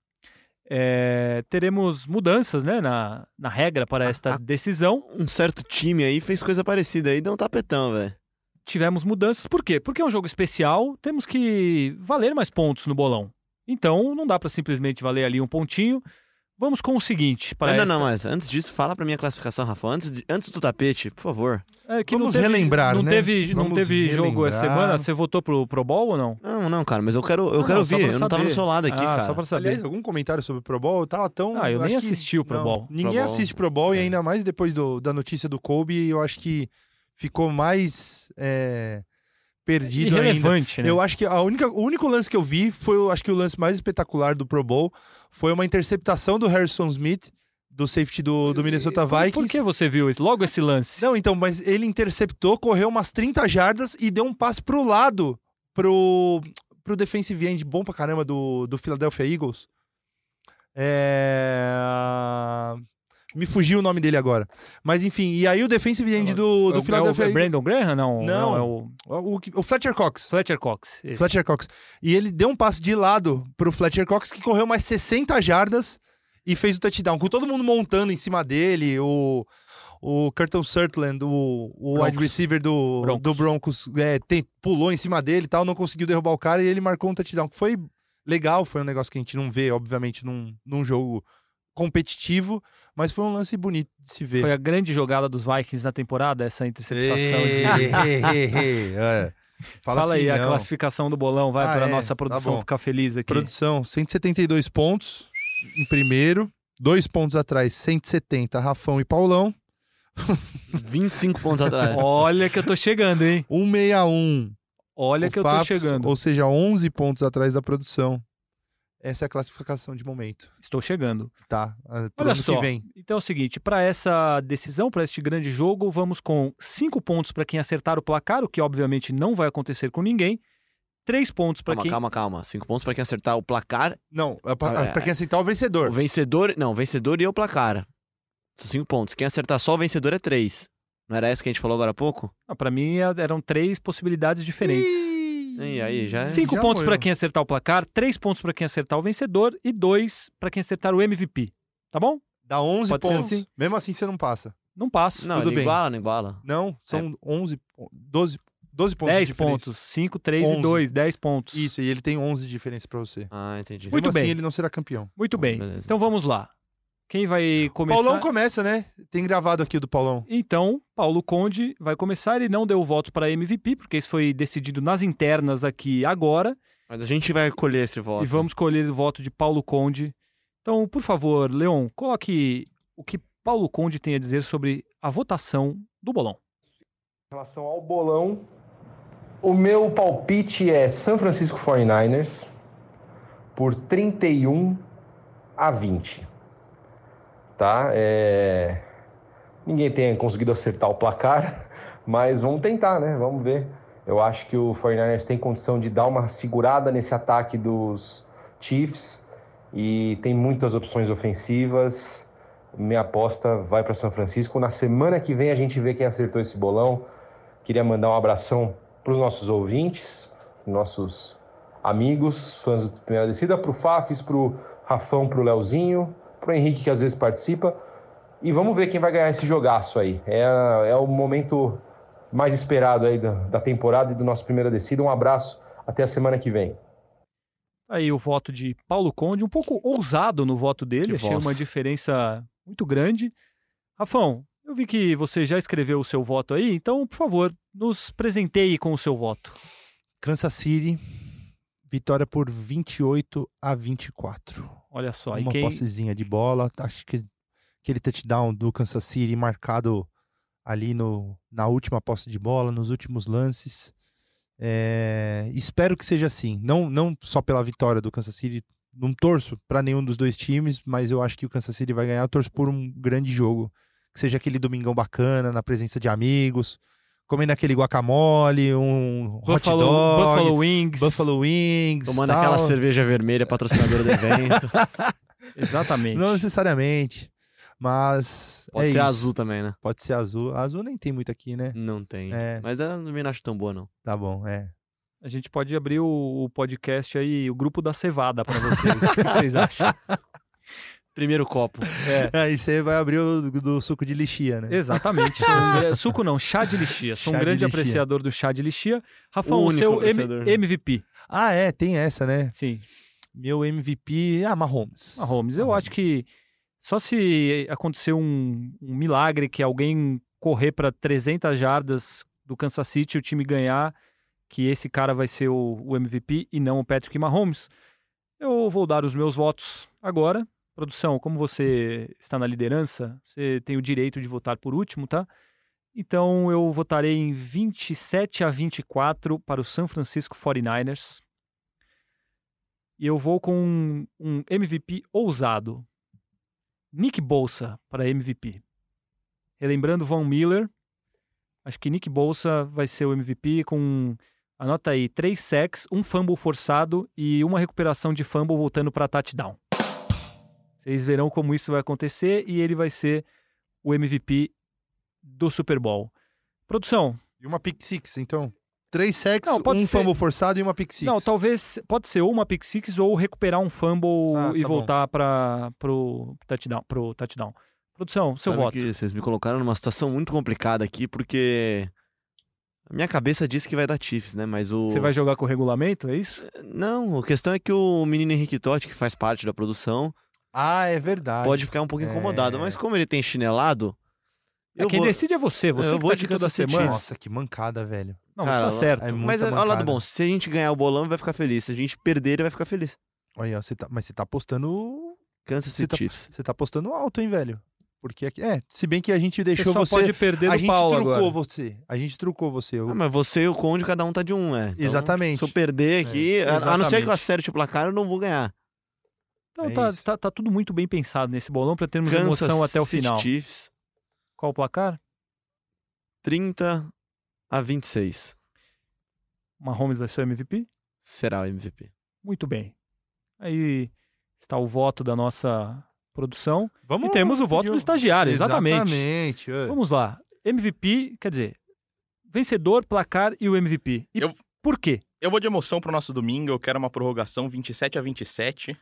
É, teremos mudanças né, na, na regra para esta decisão. Um certo time aí fez coisa parecida aí, deu um tapetão, velho. Tivemos mudanças. Por quê? Porque é um jogo especial, temos que valer mais pontos no bolão. Então, não dá para simplesmente valer ali um pontinho. Vamos com o seguinte, para Não, não, essa... não, mas antes disso, fala pra minha classificação, Rafa. Antes, de- antes do tapete, por favor. É que Vamos não teve, relembrar, não né? Teve, não Vamos teve jogo essa relembrar. semana. Você votou pro Pro Bowl ou não? Não, não, cara, mas eu quero, eu Não, quero não, ouvir. pra Eu não tava no seu lado aqui, ah, cara. só para saber. Aliás, algum comentário sobre o Pro Bowl? Eu tava tão. Ah, eu nem acho que- assisti o Pro não, Bowl. Ninguém Pro Bowl. assiste Pro Bowl e É. ainda mais depois do- da notícia do Kobe, eu acho que ficou mais é, perdido ainda. Irrelevante, né? Eu acho que a única, o único lance que eu vi foi, eu acho que o lance mais espetacular do Pro Bowl foi uma interceptação do Harrison Smith, do safety do, do Minnesota Vikings. Por que você viu isso? Logo esse lance? Não, então, mas ele interceptou, correu umas 30 jardas e deu um passe pro lado pro, pro defensive end bom pra caramba do, do Philadelphia Eagles. É... Me fugiu o nome dele agora. Mas enfim, e aí o defensive end do, É do o- Philadelphia é o. Brandon Graham? Não, Não. é o O, o Fletcher Cox. Fletcher Cox. esse. Fletcher Cox. E ele deu um passe de lado pro Fletcher Cox que correu mais 60 jardas e fez o touchdown. Com todo mundo montando em cima dele, o, o Curtin Sutherland, o, o wide receiver do Broncos. do Broncos, é, tem- pulou em cima dele e tal, não conseguiu derrubar o cara e ele marcou um touchdown. Foi legal, foi um negócio que a gente não vê, obviamente, num, num jogo competitivo, mas foi um lance bonito de se ver. Foi a grande jogada dos Vikings na temporada, essa interceptação Ei, de... ei, ei, ei, é. Fala, Fala, aí assim, a não. classificação do bolão, vai, Ah, para a é, nossa tá produção bom. ficar feliz aqui. Produção, 172 pontos em primeiro. Dois pontos atrás, 170, Rafão e Paulão. *laughs* 25 pontos atrás. Olha que eu tô chegando, hein? 161. Olha o que eu tô chegando. Ou seja, 11 pontos atrás da produção. Essa é a classificação de momento. Estou chegando. Tá, ah, Olha ano só. que vem. Então é o seguinte, para essa decisão, para este grande jogo, vamos com cinco pontos para quem acertar o placar, o que obviamente não vai acontecer com ninguém. Três pontos para quem calma, calma. 5 pontos pra quem acertar o placar. Não, é Ah, é. quem aceitar o vencedor. O vencedor. Não, o vencedor e o placar. São 5 pontos. Quem acertar só o vencedor é 3. Não era isso que a gente falou agora há pouco? para mim é- eram três possibilidades diferentes. Ih, E aí, já é- Cinco já pontos para quem acertar o placar, três pontos para quem acertar o vencedor e dois para quem acertar o MVP. Tá bom? Dá 11 Pode pontos. assim? Mesmo assim você não passa. Não passo. Não, Tudo ele bem. iguala, não iguala. Não, são 11, pon- 12, 12 pontos. de 10 diferença. pontos. 5, 3 e 11. 2. 10 pontos. Isso, e ele tem 11 de diferença pra você. Ah, entendi. Muito Mesmo bem. assim ele não será campeão. Muito bem. Beleza. Então vamos lá. Quem vai começar? Paulão começa, né? Tem gravado aqui o do Paulão. Então, Paulo Conde vai começar. Ele não deu o voto para MVP, porque isso foi decidido nas internas aqui agora. Mas a gente vai colher esse voto. E vamos colher o voto de Paulo Conde. Então, por favor, Leon, coloque o que Paulo Conde tem a dizer sobre a votação do bolão. Em relação ao bolão, o meu palpite é San Francisco 49ers por 31 a 20. Tá? É... Ninguém tem conseguido acertar o placar, *laughs* mas vamos tentar, né? Vamos ver. Eu acho que o 49ers tem condição de dar uma segurada nesse ataque dos Chiefs e tem muitas opções ofensivas. Minha aposta vai para São Francisco. Na semana que vem a gente vê quem acertou esse bolão. Queria mandar um abração para os nossos ouvintes, nossos amigos, fãs do Primeira Descida, para o Fafis, para o Rafão, para o Leozinho, para o Henrique, que às vezes participa. E vamos ver quem vai ganhar esse jogaço aí. É, é o momento mais esperado aí da, da temporada e do nosso Primeira Descida. Um abraço, até a semana que vem. Aí o voto de Paulo Conde, um pouco ousado no voto dele, Que achei voz. uma diferença muito grande. Rafão, eu vi que você já escreveu o seu voto aí, então, por favor, nos presenteie com o seu voto. Kansas City, vitória por 28 a 24. Olha só, Uma quem... possezinha de bola. Acho que aquele touchdown do Kansas City marcado ali no, na última posse de bola, nos últimos lances. É, espero que seja assim. Não, não só pela vitória do Kansas City. Não torço para nenhum dos dois times, mas eu acho que o Kansas City vai ganhar. Eu torço por um grande jogo. Que seja aquele domingão bacana, na presença de amigos, comendo aquele guacamole, um hot Buffalo, dog, Buffalo Wings. Buffalo Wings. Tomando tal. aquela cerveja vermelha patrocinadora do evento. *laughs* Exatamente. Não necessariamente. Mas. Pode é ser isso. azul também, né? Pode ser azul. Azul nem tem muito aqui, né? Não tem. É. Mas eu não acho tão boa, não. Tá bom, é. A gente pode abrir o, o podcast aí, o grupo da cevada para vocês. o que vocês acham? *laughs* Primeiro copo. É, *laughs* Aí você vai abrir o do suco de lixia, né? exatamente. Um suco não, chá de lixia. Sou um Chá de grande lixia. apreciador do chá de lixia. Rafão, O o seu M-. MVP. Ah, é, tem essa, né? Sim, Meu MVP. Ah, Mahomes. Mahomes. Eu acho que só se acontecer um, um milagre que alguém correr para 300 jardas do Kansas City e o time ganhar, que esse cara vai ser o, o MVP e não o Patrick Mahomes. Eu vou dar os meus votos agora. Produção, como você está na liderança, você tem o direito de votar por último, tá? Então eu votarei em 27 a 24 para o San Francisco 49ers. E eu vou com um, um MVP ousado. Nick Bolsa para MVP. Relembrando Von Miller, acho que Nick Bolsa vai ser o MVP com, anota aí, três sacks, um fumble forçado e uma recuperação de fumble voltando para touchdown. Vocês verão como isso vai acontecer e ele vai ser o MVP do Super Bowl. Produção. E uma pick six, então. Três sacks, Não, pode um ser. fumble forçado e uma pick six. Não, talvez pode ser ou uma pick six ou recuperar um fumble Ah, e tá voltar para pro touchdown, pro touchdown. Produção, seu Sabe voto. que vocês me colocaram numa situação muito complicada aqui, porque a minha cabeça diz que vai dar Chiefs, né? Mas o. Você vai jogar com o regulamento, é isso? Não, a questão é que o menino Henrique Totti, que faz parte da produção, Ah, é verdade. pode ficar um pouco É. incomodado. Mas como ele tem chinelado. É, Eu quem vou... decide é você, você eu que vou tá aqui toda semana. Nossa, que mancada, velho. Não, Cara, você tá certo. é Mas olha o lado mancada. bom, se a gente ganhar o bolão, ele vai ficar feliz. Se a gente perder, ele vai ficar feliz. Olha, você tá, mas você tá apostando. Kansas Você City tá, Chiefs. você tá apostando alto, hein, velho? Porque aqui. É, se bem que a gente Você deixou só você. pode perder a do gente Paulo trucou agora. você. A gente trucou você. Eu- Ah, mas você e o Conde, cada um tá de um, é. Então, Exatamente. Se eu perder aqui, a- a não ser que eu acerte o placar, eu não vou ganhar. Não, É tá, tá, tá tudo muito bem pensado nesse bolão para termos Kansas emoção até o City final. Chiefs, Qual o placar? 30 a 26. Mahomes vai ser o MVP? Será o MVP. Muito bem. Aí está o voto da nossa produção. Vamos E temos o voto do estagiário, exatamente. Exatamente. é. Vamos lá. MVP, quer dizer, vencedor, placar e o MVP. E Eu- por quê? Eu vou de emoção pro nosso domingo, eu quero uma prorrogação 27 a 27.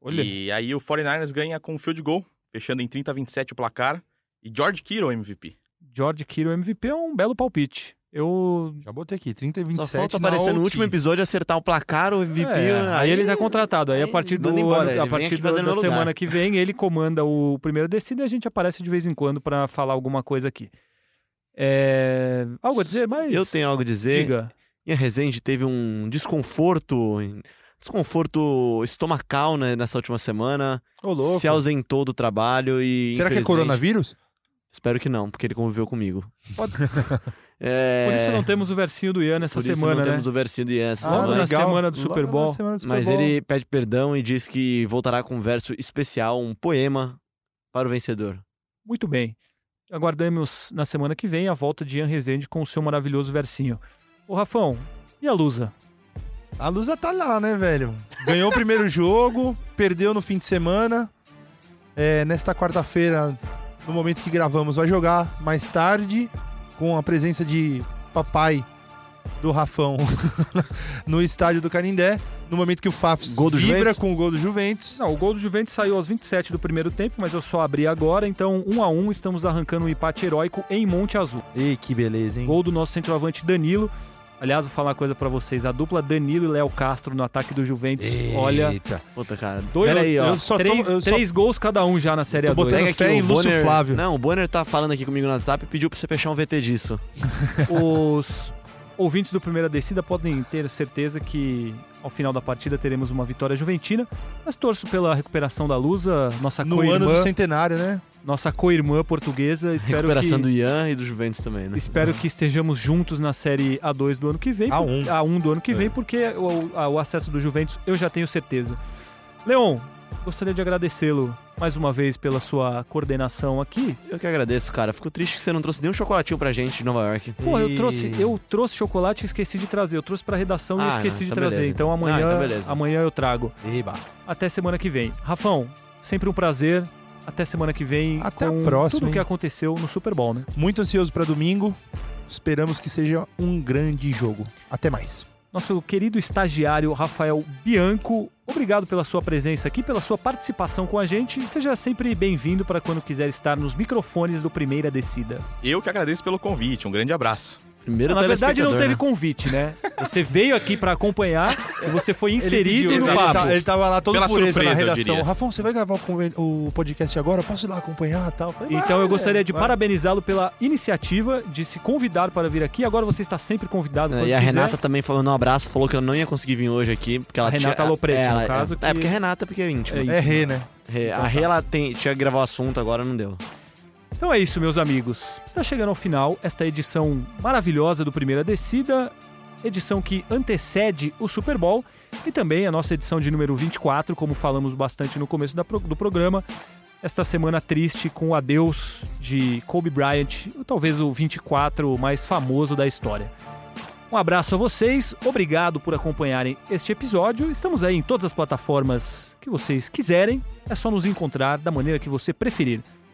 Olha, E aí o 49ers ganha com um field goal, fechando em 30 a 27 o placar. E George Kittle MVP. George Kittle MVP é um belo palpite. Eu Já botei aqui, 30 e 27. Só falta aparecer no último episódio acertar o placar, o MVP. É, aí ele tá contratado. Aí, a aí partir, do embora, ano- a partir da, da semana que vem, ele comanda o primeiro descida e a gente aparece de vez em quando para falar alguma coisa aqui. É, Algo a dizer mais? Eu tenho algo a dizer. Diga. E a Resende teve um desconforto, desconforto estomacal né, nessa última semana. Ô, louco. Se ausentou do trabalho e. Será que é coronavírus? Espero que não, porque ele conviveu comigo. Pode- *laughs* É, Por isso não temos o versinho do Ian nessa por isso semana, não né? temos o versinho de essa Logo semana. na semana do Super Bowl. na semana do Super Mas Bowl. ele pede perdão e diz que voltará com um verso especial, um poema para o vencedor. Muito bem. Aguardamos na semana que vem a volta de Ian Rezende com o seu maravilhoso versinho. Ô, Rafão, e a Lusa? A Lusa tá lá, né, velho? Ganhou o primeiro *laughs* jogo, perdeu no fim de semana. É, nesta quarta-feira, no momento que gravamos, vai jogar mais tarde, com a presença de papai do Rafão *laughs* no estádio do Canindé. No momento que o Fafs Gol do vibra Juventus? com o gol do Juventus. Não, o gol do Juventus saiu aos 27 do primeiro tempo, mas eu só abri agora, então um a um estamos arrancando um empate heróico em Monte Azul. Ei, que beleza, hein? Gol do nosso centroavante Danilo. Aliás, vou falar uma coisa pra vocês, a dupla Danilo e Léo Castro no ataque do Juventus. Olha, Eita. Puta, cara. dois, Pera aí, ó. só tô- três, só- três gols cada um já na Série Tô A2. botando Pega fé aqui o Lúcio Bonner. Flávio. Não, o Bonner tá falando aqui comigo no WhatsApp e pediu pra você fechar um VT disso. *laughs* Os ouvintes do Primeira Descida podem ter certeza que ao final da partida teremos uma vitória juventina, mas torço pela recuperação da Lusa, nossa No ano do co-irmã, centenário, né? nossa co-irmã portuguesa. Espero Recuperação que, do Ian e do Juventus também, né? espero que estejamos juntos na Série A2 do ano que vem. A1. por- A1 do ano que É. vem, porque o, a- o acesso do Juventus eu já tenho certeza. Leon, gostaria de agradecê-lo mais uma vez pela sua coordenação aqui. Eu que agradeço, cara. Fico triste que você não trouxe nenhum chocolatinho pra gente de Nova York. Pô, eu E- trouxe, eu trouxe chocolate e esqueci de trazer. Eu trouxe pra redação e Ah, esqueci não, de então trazer. beleza. Então Ah, amanhã, então beleza. amanhã eu trago. Eba. Até semana que vem. Rafão, sempre um prazer. Até semana que vem Até com a próxima, tudo o que aconteceu no Super Bowl, né? Muito ansioso pra domingo. Esperamos que seja um grande jogo. Até mais. Nosso querido estagiário Rafael Bianco, obrigado pela sua presença aqui, pela sua participação com a gente. Seja sempre bem-vindo para quando quiser estar nos microfones do Primeira Descida. Eu que agradeço pelo convite, um grande abraço. Primeiro Na verdade, não teve né? convite, né? Você veio aqui para acompanhar e você foi inserido ele, no ele, papo. tá- ele tava lá todo Pela pureza na surpresa, eu redação. Rafão, você vai gravar o, podcast agora? Posso ir lá acompanhar e tal? Falei, Então vai, eu gostaria de parabenizá-lo pela iniciativa de se convidar para vir aqui. Agora você está sempre convidado É, E a quiser. Renata também falou um abraço, falou que ela não ia conseguir vir hoje aqui, porque ela A Renata tinha... Lopretti, é, no caso, É, que- é porque a Renata porque é íntima. É É rei, né? Rê- Então a tá. Rê, ela tem, tinha que gravar o assunto, agora não deu. Então é isso, meus amigos. Está chegando ao final esta edição maravilhosa do Primeira Descida, edição que antecede o Super Bowl e também a nossa edição de número 24, como falamos bastante no começo do programa. Esta semana triste com o adeus de Kobe Bryant, talvez o 24 mais famoso da história. Um abraço a vocês, obrigado por acompanharem este episódio. Estamos aí em todas as plataformas que vocês quiserem, é só nos encontrar da maneira que você preferir.